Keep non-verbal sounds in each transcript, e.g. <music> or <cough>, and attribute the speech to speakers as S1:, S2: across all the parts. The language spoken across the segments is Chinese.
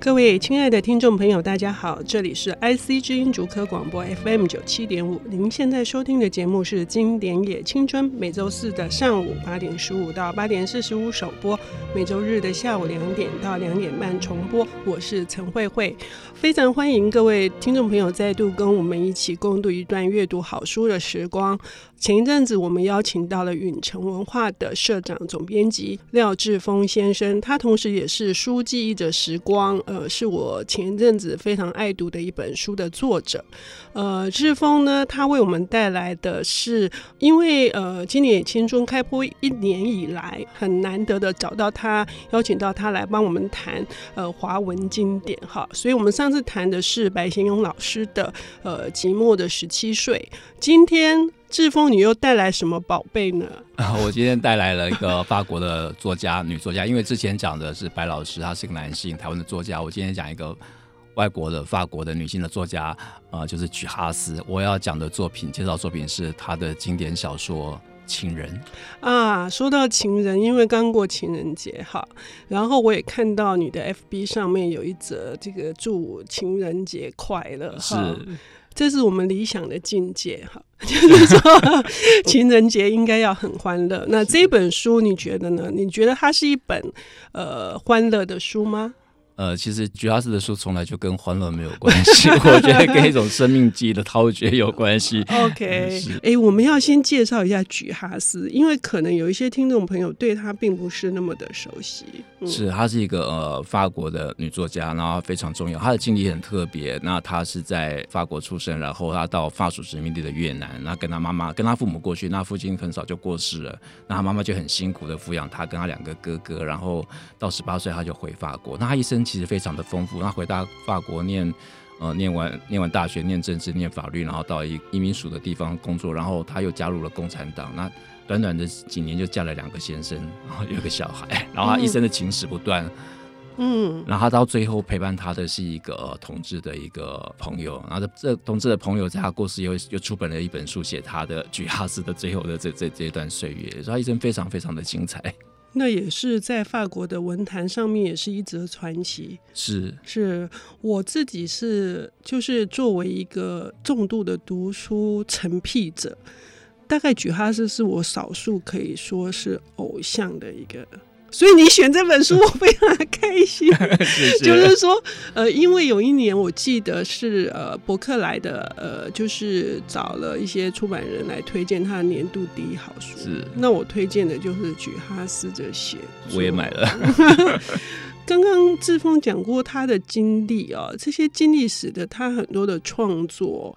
S1: 各位亲爱的听众朋友，大家好，这里是 IC 之音竹科广播 FM 九七点五。您现在收听的节目是《经典也青春》，每周四的上午八点十五到八点四十五首播，每周日的下午两点到两点半重播。我是陈慧慧，非常欢迎各位听众朋友再度跟我们一起共度一段阅读好书的时光。前一阵子，我们邀请到了允城文化的社长、总编辑廖志峰先生，他同时也是书记忆者时光，呃，是我前一阵子非常爱读的一本书的作者。呃，志峰呢，他为我们带来的是，因为呃，今年也青春开播一年以来，很难得的找到他，邀请到他来帮我们谈呃华文经典哈，所以我们上次谈的是白先勇老师的呃寂寞的十七岁，今天。志峰，你又带来什么宝贝呢？
S2: 我今天带来了一个法国的作家，女作家。因为之前讲的是白老师，他是一个男性，台湾的作家。我今天讲一个外国的法国的女性的作家，呃，就是举哈斯。我要讲的作品，介绍作品是她的经典小说《情人》
S1: 啊。说到情人，因为刚过情人节哈，然后我也看到你的 FB 上面有一则这个祝情人节快乐，
S2: 是。
S1: 这是我们理想的境界哈，<laughs> 就是说情人节应该要很欢乐。那这本书你觉得呢？你觉得它是一本呃欢乐的书吗？
S2: 呃，其实举哈斯的书从来就跟欢乐没有关系，我觉得跟一种生命记忆的陶掘有关系。<laughs>
S1: OK，哎，我们要先介绍一下举哈斯，因为可能有一些听众朋友对他并不是那么的熟悉。
S2: 嗯、是，她是一个呃法国的女作家，然后非常重要。她的经历很特别，那她是在法国出生，然后她到法属殖民地的越南，那跟她妈妈、跟她父母过去，那父亲很早就过世了，那她妈妈就很辛苦的抚养她跟她两个哥哥，然后到十八岁她就回法国，那她一生。其实非常的丰富。他回到法国念，呃，念完念完大学，念政治，念法律，然后到一移民署的地方工作，然后他又加入了共产党。那短短的几年就嫁了两个先生，然后有个小孩，然后他一生的情史不断。嗯，然后他到最后陪伴他的是一个、呃、同志的一个朋友，然后这这同志的朋友在他过世以后又出版了一本书，写他的举哈斯的最后的这这这一段岁月，所以他一生非常非常的精彩。
S1: 那也是在法国的文坛上面也是一则传奇。
S2: 是，
S1: 是我自己是就是作为一个重度的读书成癖者，大概举哈斯是我少数可以说是偶像的一个。所以你选这本书，<laughs> 我非常的开心。<laughs> 是是就是说，呃，因为有一年我记得是呃伯克莱的呃，就是找了一些出版人来推荐他的年度第一好书。
S2: 是，
S1: 那我推荐的就是举哈斯这写。
S2: 我也买了。<laughs>
S1: 刚刚志峰讲过他的经历啊，这些经历使得他很多的创作。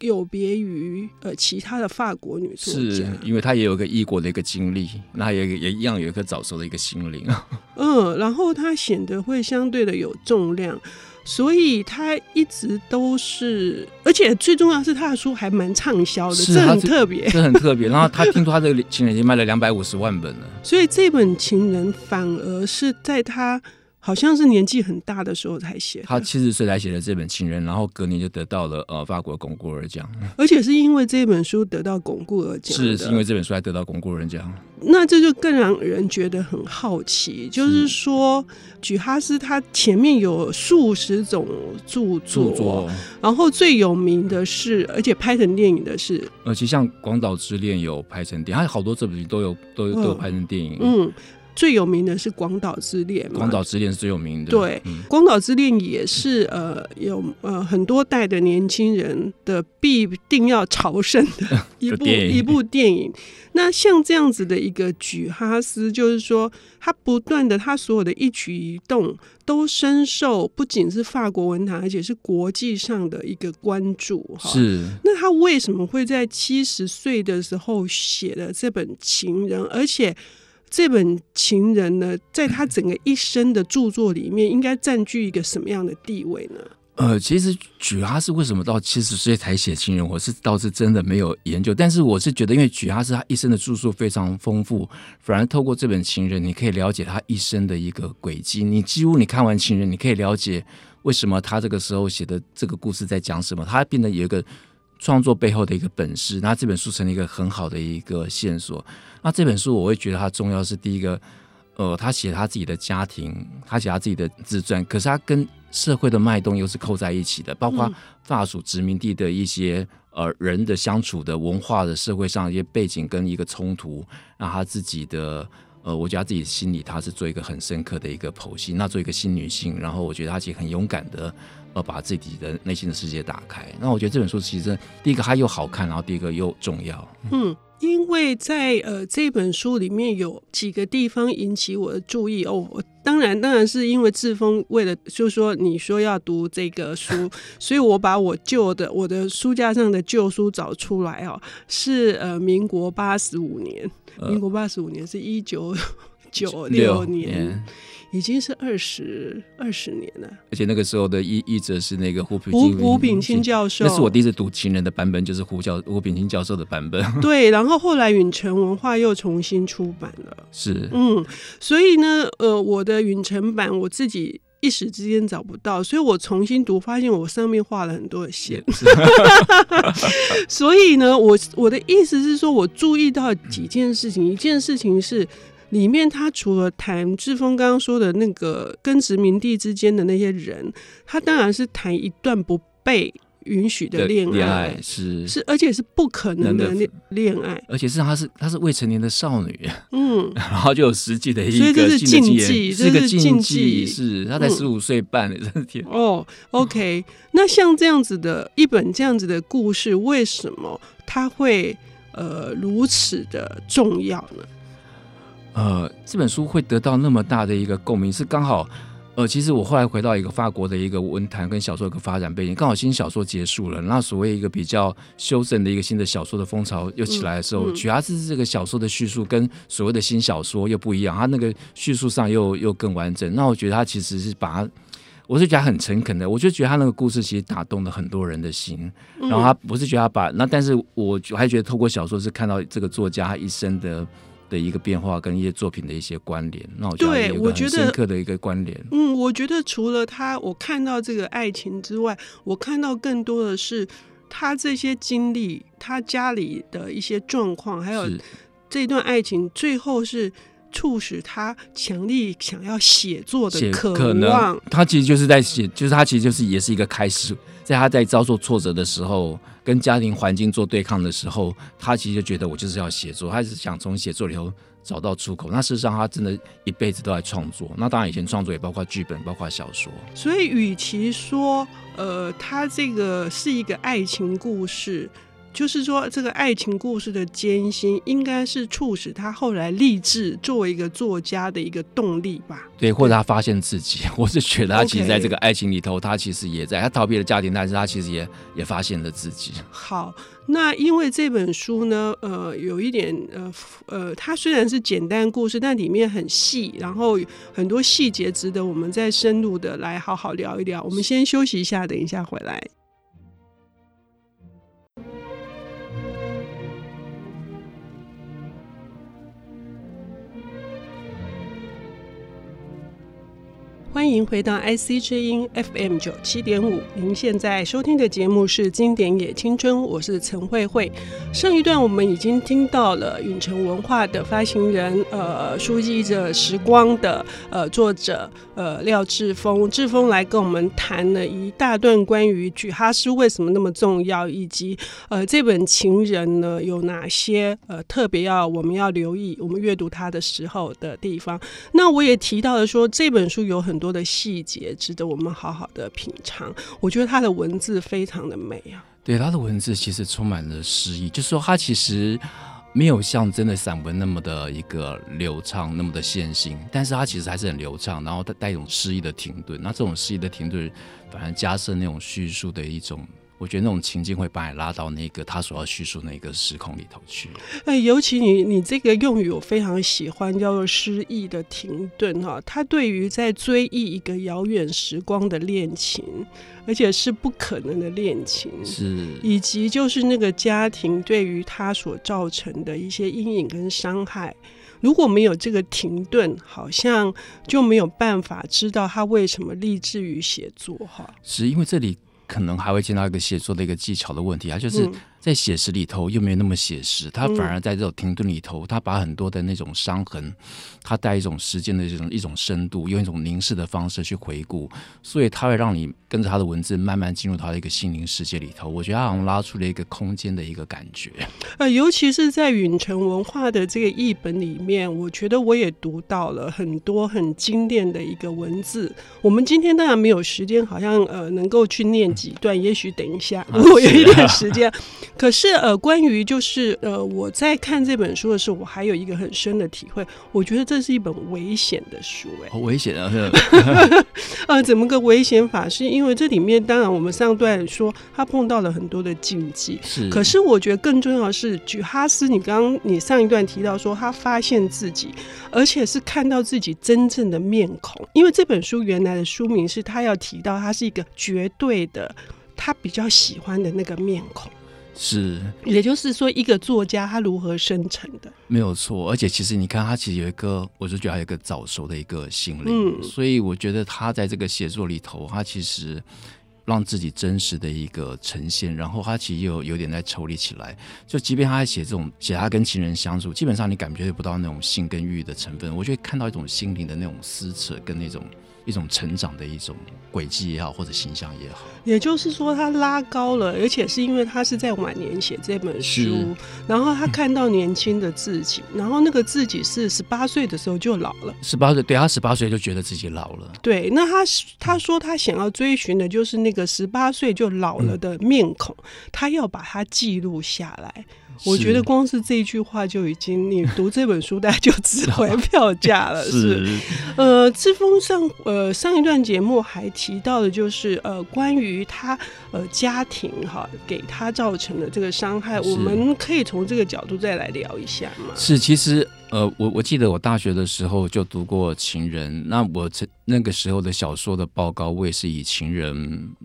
S1: 有别于呃其他的法国女作家，
S2: 是因为她也有一个异国的一个经历，那也也一样有一颗早熟的一个心灵。<laughs>
S1: 嗯，然后她显得会相对的有重量，所以她一直都是，而且最重要是她的书还蛮畅销的，是这很特别，
S2: 这很特别。然后她 <laughs> 听说她这个《情人》已经卖了两百五十万本了，
S1: 所以这本《情人》反而是在她。好像是年纪很大的时候才写，
S2: 他七十岁才写的这本《情人》，然后隔年就得到了呃法国巩固尔奖，
S1: 而且是因为这本书得到巩固尔奖，
S2: 是是因为这本书才得到巩固尔奖。
S1: 那这就更让人觉得很好奇，就是说，举哈斯他前面有数十种著作，作。然后最有名的是，而且拍成电影的是，
S2: 呃，其实像《广岛之恋》有拍成电影，他好多这部剧都有都有都有拍成电影，
S1: 嗯。嗯最有名的是《广岛之恋》嘛，《
S2: 广岛之恋》是最有名的。
S1: 对，嗯，《广岛之恋》也是呃有呃很多代的年轻人的必定要朝圣的 <laughs> 一部一部电影。那像这样子的一个举哈斯，就是说他不断的他所有的一举一动都深受不仅是法国文坛，而且是国际上的一个关注。哈，
S2: 是。
S1: 那他为什么会在七十岁的时候写了这本《情人》，而且？这本《情人》呢，在他整个一生的著作里面，应该占据一个什么样的地位呢？
S2: 呃，其实举哈是为什么到七十岁才写《情人》，我是倒是真的没有研究。但是我是觉得，因为举哈是他一生的著述非常丰富，反而透过这本《情人》，你可以了解他一生的一个轨迹。你几乎你看完《情人》，你可以了解为什么他这个时候写的这个故事在讲什么。他变得有一个。创作背后的一个本事，那这本书成了一个很好的一个线索。那这本书我会觉得它重要是第一个，呃，他写他自己的家庭，他写他自己的自传，可是他跟社会的脉动又是扣在一起的，包括法属殖民地的一些呃人的相处的文化的社会上一些背景跟一个冲突，那他自己的呃，我觉得他自己心里他是做一个很深刻的一个剖析，那做一个新女性，然后我觉得他其实很勇敢的呃把自己的内心的世界打开。那我觉得这本书其实第一个它又好看，然后第一个又重要。
S1: 嗯。因为在呃这本书里面有几个地方引起我的注意哦，我当然当然是因为志峰为了就是说你说要读这个书，所以我把我旧的我的书架上的旧书找出来哦，是呃民国八十五年，民国八十五年是一九九六年。已经是二十二十年了，
S2: 而且那个时候的译译者是那个胡品
S1: 胡胡炳清教授，
S2: 那是我第一次读《情人》的版本，就是胡教胡炳清教授的版本。
S1: 对，然后后来允晨文化又重新出版了，
S2: 是
S1: 嗯，所以呢，呃，我的允晨版我自己一时之间找不到，所以我重新读，发现我上面画了很多的线，<laughs> 所以呢，我我的意思是说，我注意到几件事情，一件事情是。里面他除了谈志峰刚刚说的那个跟殖民地之间的那些人，他当然是谈一段不被允许的恋爱，爱，是是，而且是不可能的恋恋爱，
S2: 而且是他是他是未成年的少女，<laughs>
S1: 嗯，
S2: 然后就有实际的一个，
S1: 所以这是禁忌，
S2: 是个禁忌，是他才十五岁半的，真的天
S1: 哦，OK，<laughs> 那像这样子的一本这样子的故事，为什么他会呃如此的重要呢？
S2: 呃，这本书会得到那么大的一个共鸣，是刚好，呃，其实我后来回到一个法国的一个文坛跟小说的一个发展背景，刚好新小说结束了，那所谓一个比较修正的一个新的小说的风潮又起来的时候，主要是这个小说的叙述跟所谓的新小说又不一样，他那个叙述上又又更完整。那我觉得他其实是把它，我是觉得很诚恳的，我就觉得他那个故事其实打动了很多人的心。然后他不是觉得他把那，但是我还觉得透过小说是看到这个作家他一生的。的一个变化跟一些作品的一些关联，那我觉得有个很深刻的一个关联。
S1: 嗯，我觉得除了他，我看到这个爱情之外，我看到更多的是他这些经历，他家里的一些状况，还有这段爱情，最后是促使他强力想要写作的渴望。
S2: 他其实就是在写，就是他其实就是也是一个开始。在他在遭受挫折的时候，跟家庭环境做对抗的时候，他其实就觉得我就是要写作，他是想从写作里头找到出口。那事实上，他真的一辈子都在创作。那当然，以前创作也包括剧本，包括小说。
S1: 所以，与其说，呃，他这个是一个爱情故事。就是说，这个爱情故事的艰辛，应该是促使他后来立志作为一个作家的一个动力吧？
S2: 对，或者他发现自己，<laughs> 我是觉得他其实在这个爱情里头，他其实也在，他逃避了家庭，但是他其实也也发现了自己。
S1: 好，那因为这本书呢，呃，有一点，呃，呃，它虽然是简单故事，但里面很细，然后很多细节值得我们再深入的来好好聊一聊。我们先休息一下，等一下回来。欢迎回到 IC 之音 FM 九七点五，您现在收听的节目是《经典也青春》，我是陈慧慧。上一段我们已经听到了允城文化的发行人，呃，书记着时光的呃作者，呃廖志峰，志峰来跟我们谈了一大段关于举哈斯为什么那么重要，以及呃这本《情人》呢有哪些呃特别要我们要留意，我们阅读它的时候的地方。那我也提到了说这本书有很多的细节值得我们好好的品尝。我觉得他的文字非常的美啊。
S2: 对，他的文字其实充满了诗意，就是说他其实没有像真的散文那么的一个流畅，那么的线性，但是他其实还是很流畅，然后他带一种诗意的停顿。那这种诗意的停顿，反而加深那种叙述的一种。我觉得那种情境会把你拉到那个他所要叙述那个时空里头去。
S1: 哎，尤其你你这个用语我非常喜欢，叫做失意的停顿哈。他对于在追忆一个遥远时光的恋情，而且是不可能的恋情，
S2: 是
S1: 以及就是那个家庭对于他所造成的一些阴影跟伤害，如果没有这个停顿，好像就没有办法知道他为什么立志于写作哈。
S2: 是因为这里。可能还会见到一个写作的一个技巧的问题啊，就是在写实里头又没有那么写实，他反而在这种停顿里头，他把很多的那种伤痕，他带一种时间的这种一种深度，用一种凝视的方式去回顾，所以他会让你跟着他的文字慢慢进入他的一个心灵世界里头。我觉得他好像拉出了一个空间的一个感觉。
S1: 呃，尤其是在允城文化的这个译本里面，我觉得我也读到了很多很精炼的一个文字。我们今天当然没有时间，好像呃能够去念几段，也许等一下 <laughs> 如果有一点时间。可是呃，关于就是呃，我在看这本书的时候，我还有一个很深的体会。我觉得这是一本危险的书，哎，
S2: 好危险啊！<laughs> <laughs>
S1: 呃，怎么个危险法？是因为这里面当然我们上段说他碰到了很多的禁忌，
S2: 是。
S1: 可是我觉得更重要的是，举哈斯，你刚刚你上一段提到说他发现自己，而且是看到自己真正的面孔。因为这本书原来的书名是他要提到他是一个绝对的，他比较喜欢的那个面孔。
S2: 是，
S1: 也就是说，一个作家他如何生成的？
S2: 没有错，而且其实你看，他其实有一个，我就觉得还有一个早熟的一个心灵，嗯，所以我觉得他在这个写作里头，他其实让自己真实的一个呈现，然后他其实又有点在抽离起来。就即便他在写这种写他跟情人相处，基本上你感觉不到那种性跟欲的成分，我觉得看到一种心灵的那种撕扯跟那种。一种成长的一种轨迹也好，或者形象也好，
S1: 也就是说，他拉高了，而且是因为他是在晚年写这本书，然后他看到年轻的自己，然后那个自己是十八岁的时候就老了，
S2: 十八岁，对，他十八岁就觉得自己老了，
S1: 对，那他他说他想要追寻的就是那个十八岁就老了的面孔，嗯，他要把它记录下来。我觉得光是这一句话就已经，你读这本书大家就值回 <laughs> 票价了。是，是，呃，志峰上呃上一段节目还提到的，就是呃关于他呃家庭哈给他造成的这个伤害，我们可以从这个角度再来聊一下吗？
S2: 是，其实呃我我记得我大学的时候就读过《情人》，那我这那个时候的小说的报告，我也是以《情人》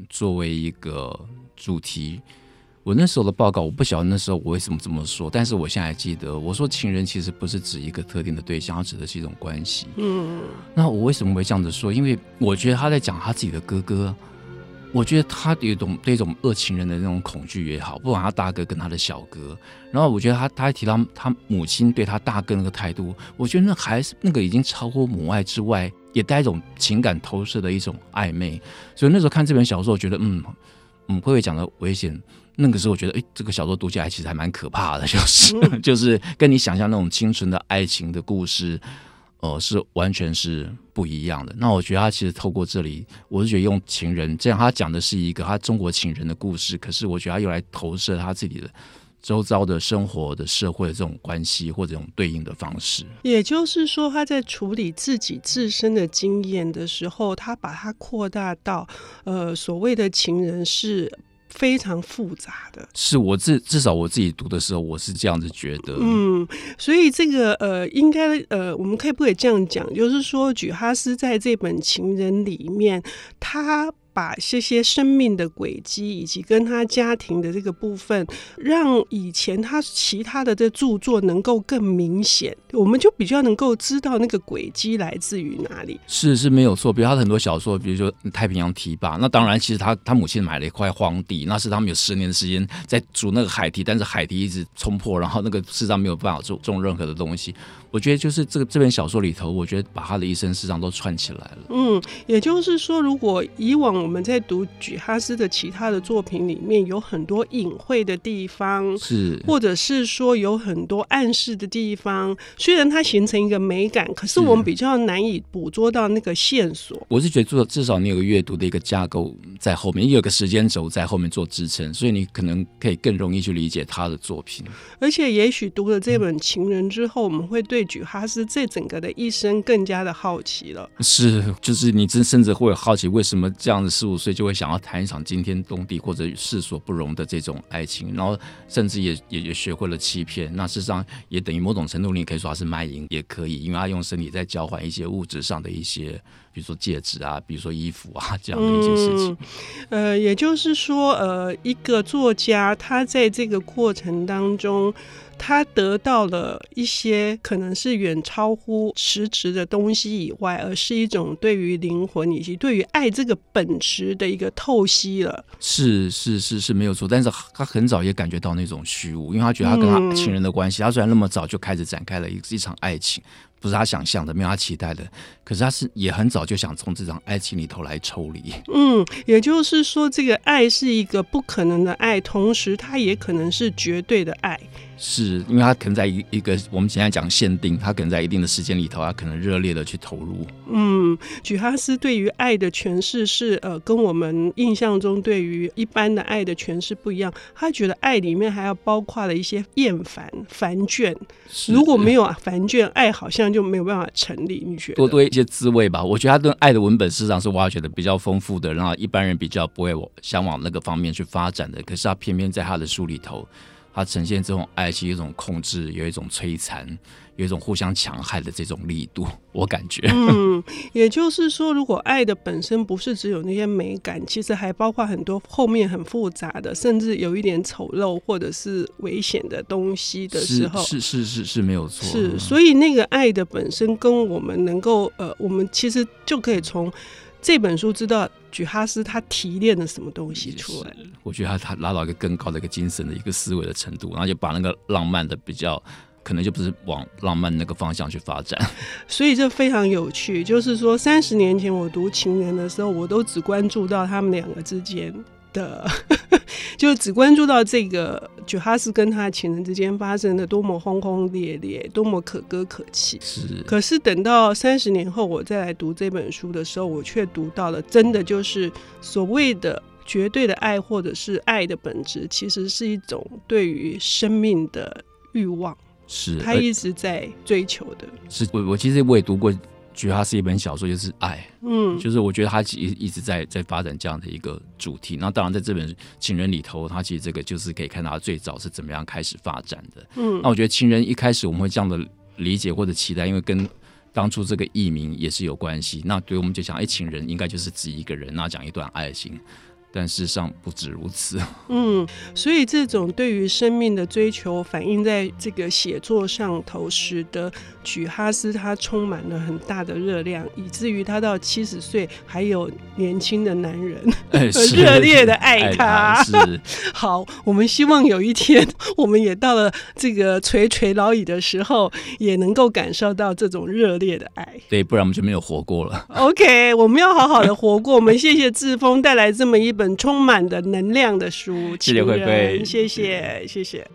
S2: 作为一个主题。我那时候的报告，我不晓得那时候我为什么这么说，但是我现在还记得，我说情人其实不是指一个特定的对象，它指的是一种关系。嗯，那我为什么会这样子说？因为我觉得他在讲他自己的哥哥，我觉得他有一种对一种恶情人的那种恐惧也好，不管他大哥跟他的小哥，然后我觉得他他还提到他母亲对他大哥那个态度，我觉得那还是那个已经超过母爱之外，也带一种情感投射的一种暧昧。所以那时候看这本小说，我觉得嗯嗯，会不会讲的危险？那个时候我觉得，哎，这个小说读起来其实还蛮可怕的，就是、嗯、<laughs> 就是跟你想象那种清纯的爱情的故事，呃，是完全是不一样的。那我觉得他其实透过这里，我是觉得用情人这样，他讲的是一个他中国情人的故事，可是我觉得他又来投射他自己的周遭的生活的社会的这种关系或者这种对应的方式。
S1: 也就是说，他在处理自己自身的经验的时候，他把它扩大到，呃，所谓的情人是。非常复杂的，
S2: 是我至至少我自己读的时候，我是这样子觉得。
S1: 嗯，所以这个呃，应该呃，我们可以不可以这样讲？就是说，举哈斯在这本《情人》里面，他。把这些生命的轨迹以及跟他家庭的这个部分，让以前他其他的这著作能够更明显，我们就比较能够知道那个轨迹来自于哪里。
S2: 是是没有错，比如他的很多小说，比如说《太平洋堤坝》，那当然其实他他母亲买了一块荒地，那是他们有十年的时间在筑那个海堤，但是海堤一直冲破，然后那个世上没有办法种种任何的东西。我觉得就是这个这本小说里头，我觉得把他的一生事实上都串起来了。
S1: 嗯，也就是说，如果以往我们在读举哈斯的其他的作品里面有很多隐晦的地方，
S2: 是，
S1: 或者是说有很多暗示的地方，虽然它形成一个美感，可是我们比较难以捕捉到那个线索。
S2: 我是觉得，至至少你有个阅读的一个架构在后面，你有个时间轴在后面做支撑，所以你可能可以更容易去理解他的作品。
S1: 而且，也许读了这本《情人》之后，嗯、我们会对对举哈斯这整个的一生更加的好奇了。
S2: 是，就是你真甚至会好奇，为什么这样子十五岁就会想要谈一场惊天动地或者世所不容的这种爱情，然后甚至也也也学会了欺骗。那事实上也等于某种程度，你可以说他是卖淫，也可以，因为他用身体在交换一些物质上的一些比如说戒指啊，<laughs> 比如说衣服啊这样的一些事情。
S1: 嗯、呃，也就是说，呃，一个作家他在这个过程当中。他得到了一些可能是远超乎实质的东西以外，而是一种对于灵魂以及对于爱这个本质的一个透析了。
S2: 是是是是没有错，但是他很早也感觉到那种虚无，因为他觉得他跟他情人的关系，他虽然那么早就开始展开了一一场爱情。不是他想象的，没有他期待的，可是他是也很早就想从这场爱情里头来抽离。
S1: 嗯，也就是说，这个爱是一个不可能的爱，同时它也可能是绝对的爱。
S2: 是因为他可能在一一个我们现在讲限定，他可能在一定的时间里头，他可能热烈的去投入。
S1: 嗯，举哈斯对于爱的诠释是呃，跟我们印象中对于一般的爱的诠释不一样。他觉得爱里面还要包括了一些厌烦、烦倦。如果没有烦倦，爱好像。就没有办法成立，你觉得
S2: 多多一些滋味吧？我觉得他对爱的文本市场是挖掘的比较丰富的，然后一般人比较不会想往那个方面去发展的。可是他偏偏在他的书里头，他呈现这种爱情，一种控制，有一种摧残。有一种互相强害的这种力度，我感觉。<laughs>
S1: 嗯，也就是说，如果爱的本身不是只有那些美感，其实还包括很多后面很复杂的，甚至有一点丑陋或者是危险的东西的时候，
S2: 是是是是是没有错。
S1: 是，所以那个爱的本身跟我们能够呃，我们其实就可以从这本书知道举哈斯他提炼了什么东西出来。
S2: 我觉得他他拉到一个更高的一个精神的一个思维的程度，然后就把那个浪漫的比较。可能就不是往浪漫那个方向去发展，<laughs>
S1: 所以这非常有趣。就是说，三十年前我读《情人》的时候，我都只关注到他们两个之间的，<laughs> 就只关注到这个九哈斯跟他情人之间发生的多么轰轰烈烈，多么可歌可泣。
S2: 是。
S1: 可是等到三十年后我再来读这本书的时候，我却读到了真的就是所谓的绝对的爱，或者是爱的本质，其实是一种对于生命的欲望。
S2: 是
S1: 他一直在追求的。
S2: 是我我其实我也读过举哈斯一本小说，就是爱，
S1: 嗯，
S2: 就是我觉得他一一直在在发展这样的一个主题。那当然在这本情人里头，它其实这个就是可以看到它最早是怎么样开始发展的。
S1: 嗯，
S2: 那我觉得情人一开始我们会这样的理解或者期待，因为跟当初这个译名也是有关系。那对我们就想，哎，情人应该就是指一个人，那讲一段爱情。但事实上不止如此。<laughs>
S1: 嗯，所以这种对于生命的追求，反映在这个写作上头，使得举哈斯他充满了很大的热量，以至于他到七十岁还有年轻的男人 <laughs> <laughs> 热烈的爱他。
S2: 是
S1: 好，我们希望有一天，我们也到了这个垂垂老矣的时候，也能够感受到这种热烈的爱。
S2: 对，不然我们就没有活过了。
S1: OK，我们要好好的活过。我们谢谢志峰带来这么一本。充满的能量的书，
S2: 谢谢慧慧，
S1: 谢谢谢谢。